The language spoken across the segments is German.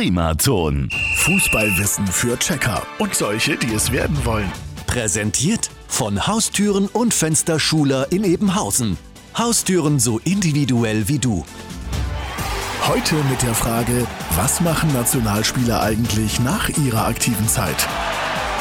Primaton. Fußballwissen für Checker und solche, die es werden wollen. Präsentiert von Haustüren und Fensterschuler in Ebenhausen. Haustüren so individuell wie du. Heute mit der Frage, was machen Nationalspieler eigentlich nach ihrer aktiven Zeit?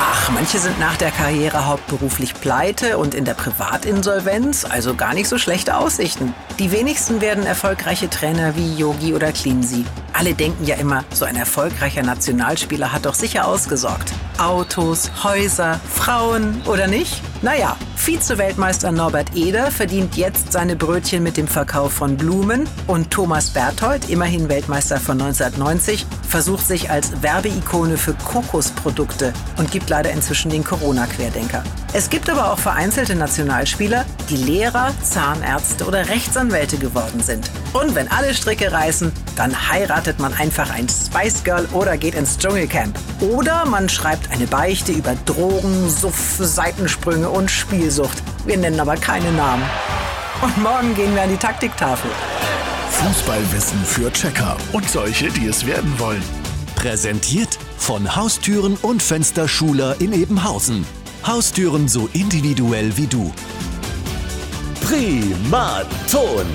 Ach, manche sind nach der Karriere hauptberuflich pleite und in der Privatinsolvenz, also gar nicht so schlechte Aussichten. Die wenigsten werden erfolgreiche Trainer wie Yogi oder Cleansy. Alle denken ja immer, so ein erfolgreicher Nationalspieler hat doch sicher ausgesorgt. Autos, Häuser, Frauen oder nicht? Naja, Vize-Weltmeister Norbert Eder verdient jetzt seine Brötchen mit dem Verkauf von Blumen und Thomas Berthold, immerhin Weltmeister von 1990, versucht sich als Werbeikone für Kokosprodukte und gibt leider inzwischen den Corona-Querdenker. Es gibt aber auch vereinzelte Nationalspieler, die Lehrer, Zahnärzte oder Rechtsanwälte geworden sind. Und wenn alle Stricke reißen, dann heiratet man einfach ein Spice Girl oder geht ins Dschungelcamp. Oder man schreibt eine Beichte über Drogen, Suff, Seitensprünge und Spielsucht. Wir nennen aber keine Namen. Und morgen gehen wir an die Taktiktafel. Fußballwissen für Checker und solche, die es werden wollen. Präsentiert von Haustüren und Fensterschuler in Ebenhausen. Haustüren so individuell wie du. Primaton.